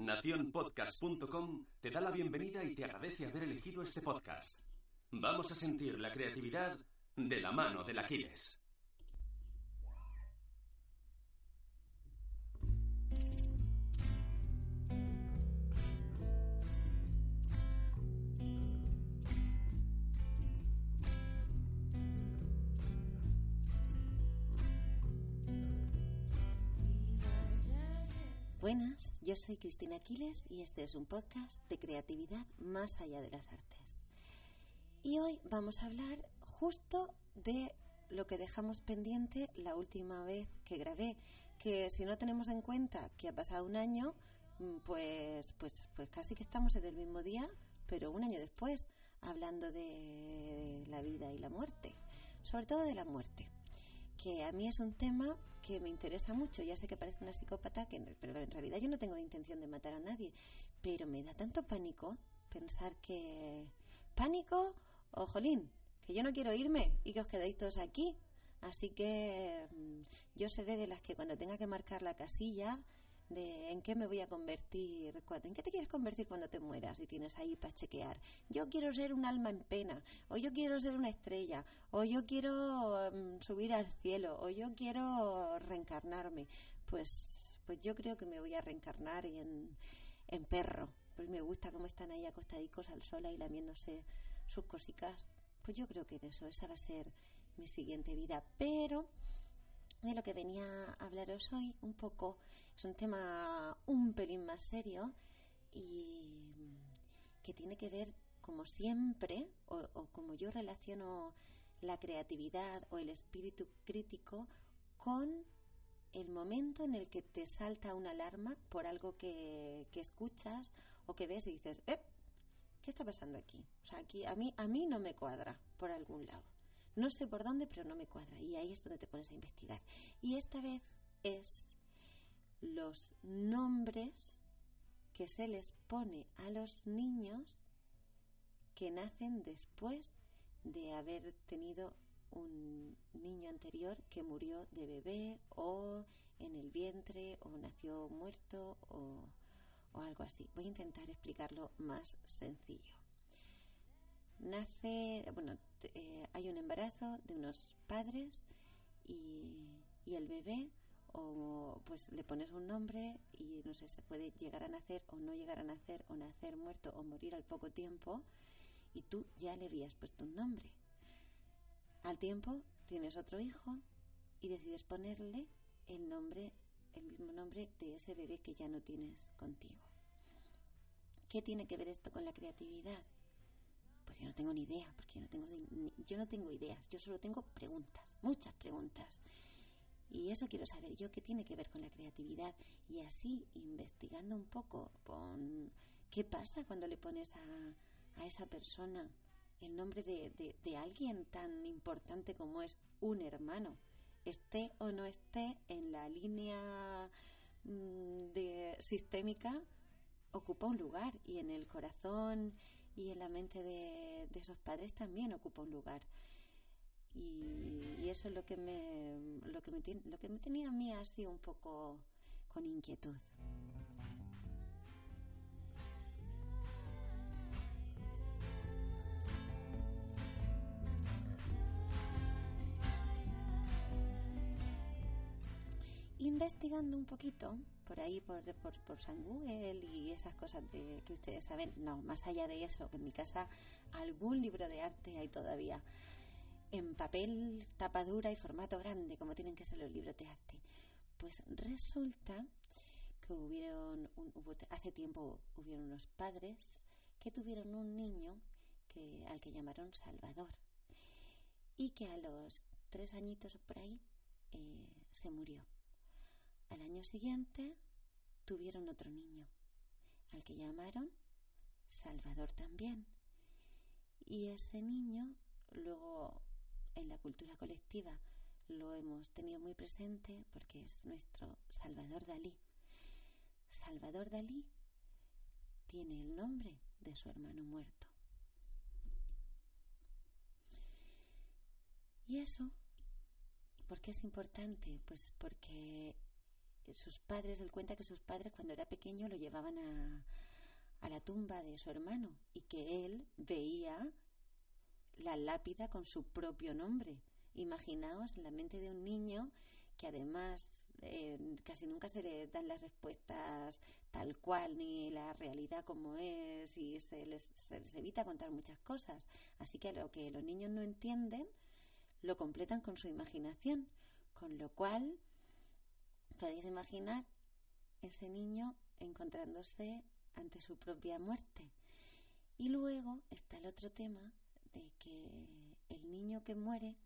Nacionpodcast.com te da la bienvenida y te agradece haber elegido este podcast. Vamos a sentir la creatividad de la mano del Aquiles. Buenas, yo soy Cristina Aquiles y este es un podcast de creatividad más allá de las artes. Y hoy vamos a hablar justo de lo que dejamos pendiente la última vez que grabé, que si no tenemos en cuenta que ha pasado un año, mm, pues, pues, pues casi que estamos en el mismo día, pero un año después, hablando de la vida y la muerte, sobre todo de la muerte que a mí es un tema que me interesa mucho. Ya sé que parece una psicópata, que, pero en realidad yo no tengo intención de matar a nadie. Pero me da tanto pánico pensar que... ¿Pánico? o jolín, que yo no quiero irme y que os quedéis todos aquí. Así que mm, yo seré de las que cuando tenga que marcar la casilla de en qué me voy a convertir, en qué te quieres convertir cuando te mueras y tienes ahí para chequear. Yo quiero ser un alma en pena, o yo quiero ser una estrella, o yo quiero mm, subir al cielo, o yo quiero reencarnarme. Pues, pues yo creo que me voy a reencarnar en, en perro. Pues me gusta cómo están ahí acostadicos al sol ahí lamiéndose sus cositas. Pues yo creo que en eso, esa va a ser mi siguiente vida. Pero de lo que venía a hablaros hoy un poco es un tema un pelín más serio y que tiene que ver como siempre o, como yo relaciono la creatividad o el espíritu crítico con el momento en el que te salta una alarma por algo que, que escuchas o que ves y dices, eh, ¿qué está pasando aquí? O sea, aquí a mí, a mí no me cuadra por algún lado. No sé por dónde, pero no me cuadra. Y ahí es donde te pones a investigar. Y esta vez es los nombres que se les pone a los niños que nacen después de haber tenido un niño anterior que murió de bebé o en el vientre o nació muerto o, o algo así. Voy a intentar explicarlo más sencillo nace, bueno, eh, hay un embarazo de unos padres y, y, el bebé o pues le pones un nombre y no sé, se puede llegar a nacer o no llegar a nacer o nacer muerto o morir al poco tiempo y tú ya le habías puesto un nombre. Al tiempo tienes otro hijo y decides ponerle el nombre, el mismo nombre de ese bebé que ya no tienes contigo. ¿Qué tiene que ver esto con la creatividad? Pues yo no tengo ni idea, porque yo no tengo, yo no tengo ideas, yo solo tengo preguntas, muchas preguntas. Y eso quiero saber yo qué tiene que ver con la creatividad. Y así, investigando un poco con qué pasa cuando le pones a, a esa persona el nombre de, de, de, alguien tan importante como es un hermano, esté o no esté en la línea mm, de sistémica, ocupa un lugar y en el corazón y en la mente de, esos padres también ocupa un lugar. Y, eso es lo que me lo que me, lo que me tenía a mí así un poco con inquietud. Investigando un poquito, por ahí, por, por, por San Google y esas cosas de, que ustedes saben. No, más allá de eso, que en mi casa algún libro de arte hay todavía en papel, tapadura y formato grande, como tienen que ser los libros de arte. Pues resulta que hubieron, hace tiempo hubieron unos padres que tuvieron un niño que, al que llamaron Salvador y que a los tres añitos por ahí eh, se murió. Al año siguiente tuvieron otro niño, al que llamaron Salvador también. Y ese niño, luego en la cultura colectiva, lo hemos tenido muy presente porque es nuestro Salvador Dalí. Salvador Dalí tiene el nombre de su hermano muerto. ¿Y eso? ¿Por qué es importante? Pues porque sus padres, él cuenta que sus padres cuando era pequeño lo llevaban a, a la tumba de su hermano y que él veía la lápida con su propio nombre. Imaginaos la mente de un niño que además eh, casi nunca se le dan las respuestas tal cual ni la realidad como es y se les, se les evita contar muchas cosas. Así que lo que los niños no entienden lo completan con su imaginación, con lo cual podéis imaginar ese niño encontrándose ante su propia muerte. Y luego está el otro tema de que el niño que muere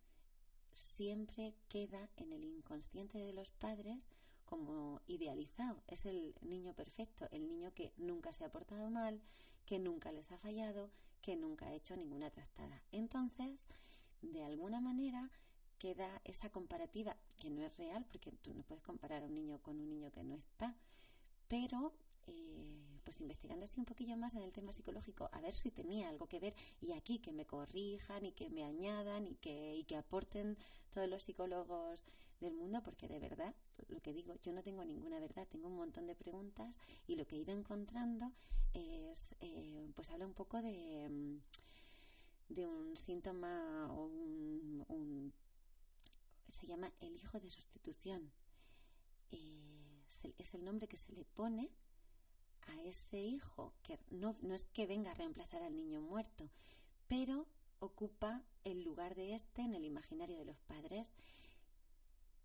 siempre queda en el inconsciente de los padres como idealizado. Es el niño perfecto, el niño que nunca se ha portado mal, que nunca les ha fallado, que nunca ha hecho ninguna trastada. Entonces, de alguna manera, queda esa comparativa que no es real, porque tú no puedes comparar a un niño con un niño que no está, pero eh, pues investigando así un poquillo más en el tema psicológico, a ver si tenía algo que ver y aquí que me corrijan y que me añadan y que, y que aporten todos los psicólogos del mundo, porque de verdad, lo que digo, yo no tengo ninguna verdad, tengo un montón de preguntas y lo que he ido encontrando es, eh, pues habla un poco de, de un síntoma o un, se llama el hijo de sustitución. Eh, es el nombre que se le pone a ese hijo, que no, no es que venga a reemplazar al niño muerto, pero ocupa el lugar de este en el imaginario de los padres.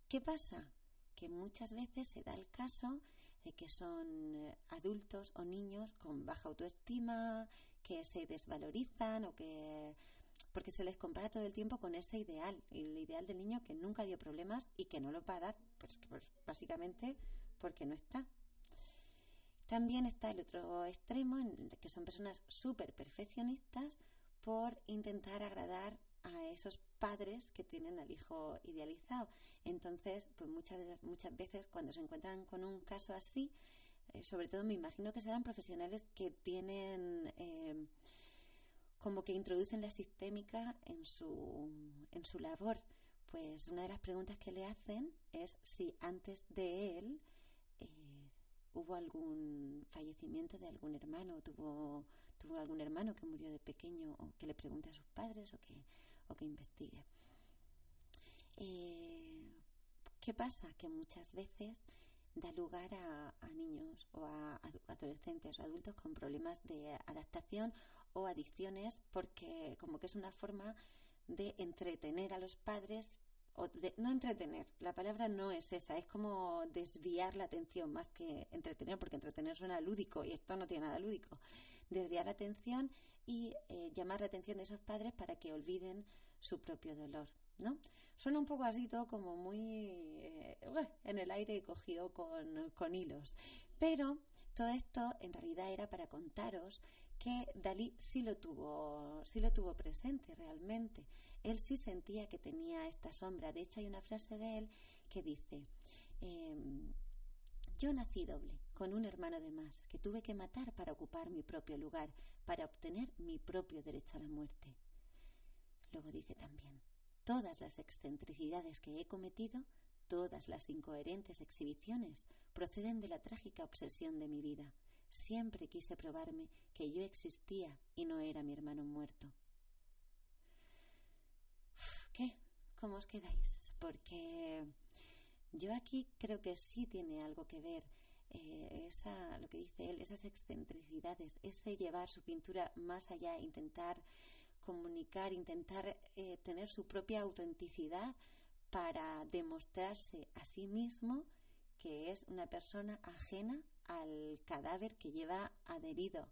¿Qué pasa? Que muchas veces se da el caso de que son eh, adultos o niños con baja autoestima, que se desvalorizan o que porque se les compara todo el tiempo con ese ideal, el ideal del niño que nunca dio problemas y que no lo va a dar, pues, pues básicamente porque no está. También está el otro extremo, en que son personas súper perfeccionistas por intentar agradar a esos padres que tienen al hijo idealizado. Entonces, pues muchas, muchas veces cuando se encuentran con un caso así, eh, sobre todo me imagino que serán profesionales que tienen eh, como que introducen la sistémica en su, en su labor. Pues una de las preguntas que le hacen es si antes de él hubo algún fallecimiento de algún hermano, tuvo, tuvo algún hermano que murió de pequeño, o que le pregunte a sus padres o que, o que investigue. Eh, ¿Qué pasa? Que muchas veces da lugar a, niños adolescentes o adultos con problemas de adaptación o adicciones porque como que es una forma de entretener a los padres no entretener, la palabra no es esa, es como desviar la atención más que entretener, porque entretener suena lúdico y esto no tiene nada lúdico. Desviar la atención y eh, llamar la atención de esos padres para que olviden su propio dolor, ¿no? Suena un poco así todo como muy eh, en el aire cogido con, con hilos, pero todo esto en realidad era para contaros que Dalí sí lo tuvo, sí lo tuvo presente realmente. Él sí sentía que tenía esta sombra. De hecho, hay una frase de él que dice: em, Yo nací doble, con un hermano de más, que tuve que matar para ocupar mi propio lugar, para obtener mi propio derecho a la muerte. Luego dice también: Todas las excentricidades que he cometido, todas las incoherentes exhibiciones, proceden de la trágica obsesión de mi vida Siempre quise probarme que yo existía y no era mi hermano muerto. ¿Qué? ¿Cómo os quedáis? Porque yo aquí creo que sí tiene algo que ver eh, esa, lo que dice él, esas excentricidades, ese llevar su pintura más allá, intentar comunicar, intentar eh, tener su propia autenticidad para demostrarse a sí mismo que es una persona ajena al cadáver que lleva adherido.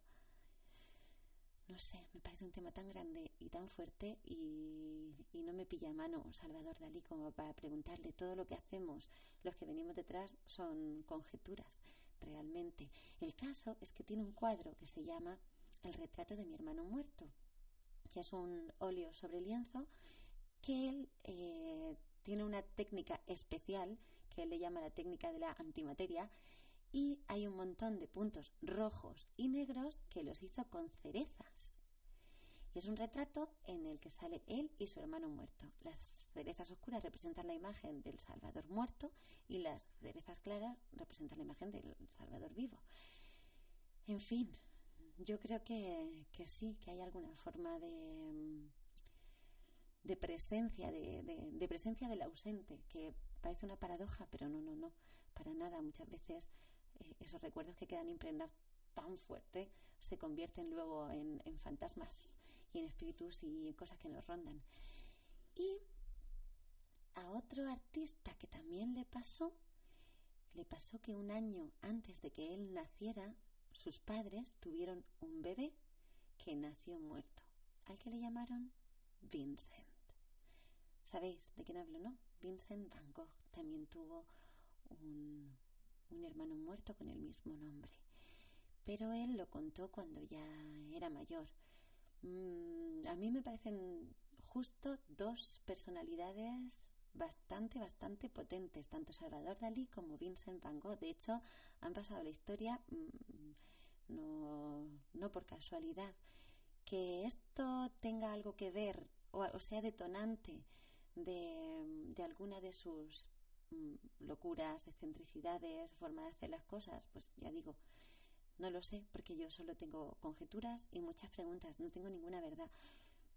No sé, me parece un tema tan grande y tan fuerte y, no me pilla mano Salvador Dalí como para preguntarle todo lo que hacemos. Los que venimos detrás son conjeturas. realmente. El caso es que tiene un cuadro que se llama El retrato de mi hermano muerto, que es un óleo sobre lienzo que él eh, tiene una técnica especial que él le llama la técnica de la antimateria y hay un montón de puntos rojos y negros que los hizo con cerezas. Y es un retrato en el que sale él y su hermano muerto. Las cerezas oscuras representan la imagen del Salvador muerto y las cerezas claras representan la imagen del Salvador vivo. En fin, yo creo que, sí, que hay alguna forma de, de presencia, de, presencia del ausente, que parece una paradoja, pero no, no, no, para nada. Muchas veces eh, esos recuerdos que quedan impregnados tan fuerte se convierten luego en, en, fantasmas y en espíritus y cosas que nos rondan. Y a otro artista que también le pasó, le pasó que un año antes de que él naciera, sus padres tuvieron un bebé que nació muerto, al que le llamaron Vincent. ¿Sabéis de quién hablo, no? Vincent Van Gogh también tuvo un, hermano muerto con el mismo nombre. Pero él lo contó cuando ya era mayor. Mm, a mí me parecen justo dos personalidades bastante, bastante potentes, tanto Salvador Dalí como Vincent Van Gogh. De hecho, han pasado la historia mm, no, no por casualidad. Que esto tenga algo que ver o, sea detonante de, de alguna de sus Mm, locuras, excentricidades, forma de hacer las cosas, pues ya digo, no lo sé, porque yo solo tengo conjeturas y muchas preguntas, no tengo ninguna verdad,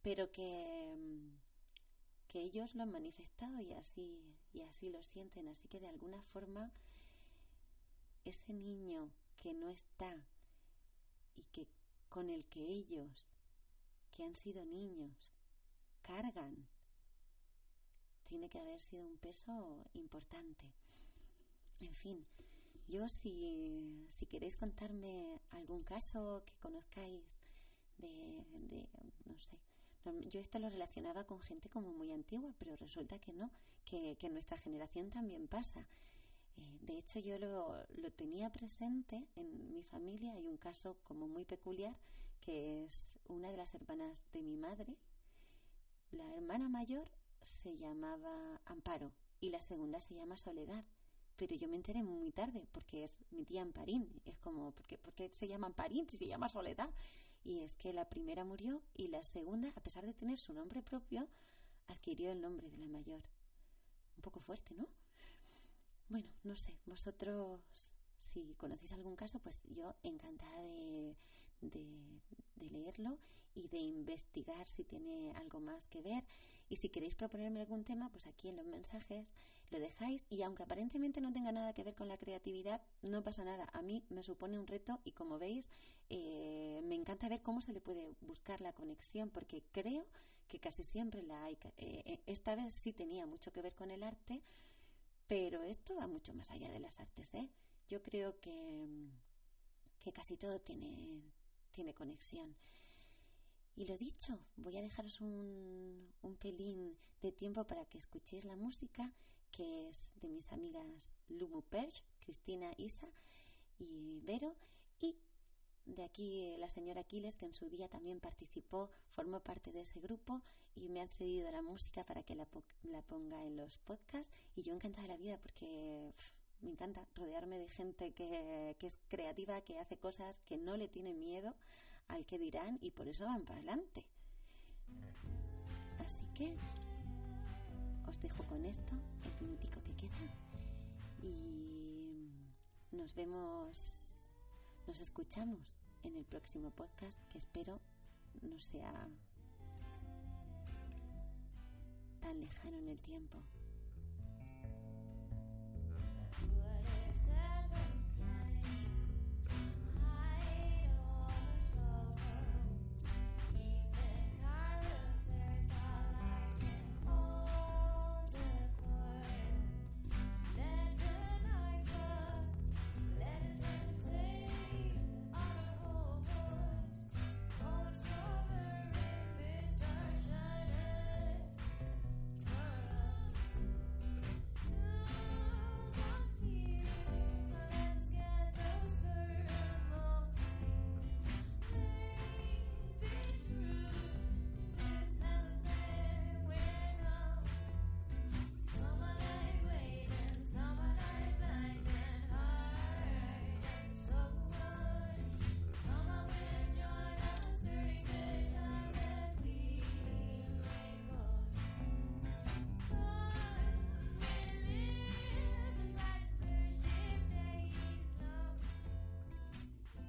pero que, mm, que ellos lo han manifestado y así, y así lo sienten, así que de alguna forma ese niño que no está y que con el que ellos, que han sido niños, cargan tiene que haber sido un peso importante. En fin, yo si, si queréis contarme algún caso que conozcáis de, de, no sé, yo esto lo relacionaba con gente como muy antigua, pero resulta que no, que, que nuestra generación también pasa. Eh, de hecho, yo lo, lo, tenía presente en mi familia. Hay un caso como muy peculiar, que es una de las hermanas de mi madre. La hermana mayor se llamaba Amparo y la segunda se llama Soledad. Pero yo me enteré muy tarde porque es mi tía Amparín. Es como, ¿por qué, se llama Amparín si se llama Soledad? Y es que la primera murió y la segunda, a pesar de tener su nombre propio, adquirió el nombre de la mayor. Un poco fuerte, ¿no? Bueno, no sé, vosotros, si conocéis algún caso, pues yo encantada de, de, de leerlo y de investigar si tiene algo más que ver. Y si queréis proponerme algún tema, pues aquí en los mensajes lo dejáis. Y aunque aparentemente no tenga nada que ver con la creatividad, no pasa nada. A mí me supone un reto y como veis, eh, me encanta ver cómo se le puede buscar la conexión, porque creo que casi siempre la hay. Eh, eh, esta vez sí tenía mucho que ver con el arte, pero esto va mucho más allá de las artes. ¿eh? Yo creo que, que casi todo tiene, tiene conexión. Y lo dicho, voy a dejaros un, un pelín de tiempo para que escuchéis la música, que es de mis amigas Lumu Perch, Cristina Isa y Vero, y de aquí la señora Aquiles, que en su día también participó, formó parte de ese grupo y me ha cedido la música para que la, la ponga en los podcasts. Y yo encantada de la vida porque me encanta rodearme de gente que, que es creativa, que hace cosas, que no le tiene miedo al que dirán y por eso van para adelante. Así que os dejo con esto, el minutico que queda, y nos vemos, nos escuchamos en el próximo podcast que espero no sea tan lejano en el tiempo.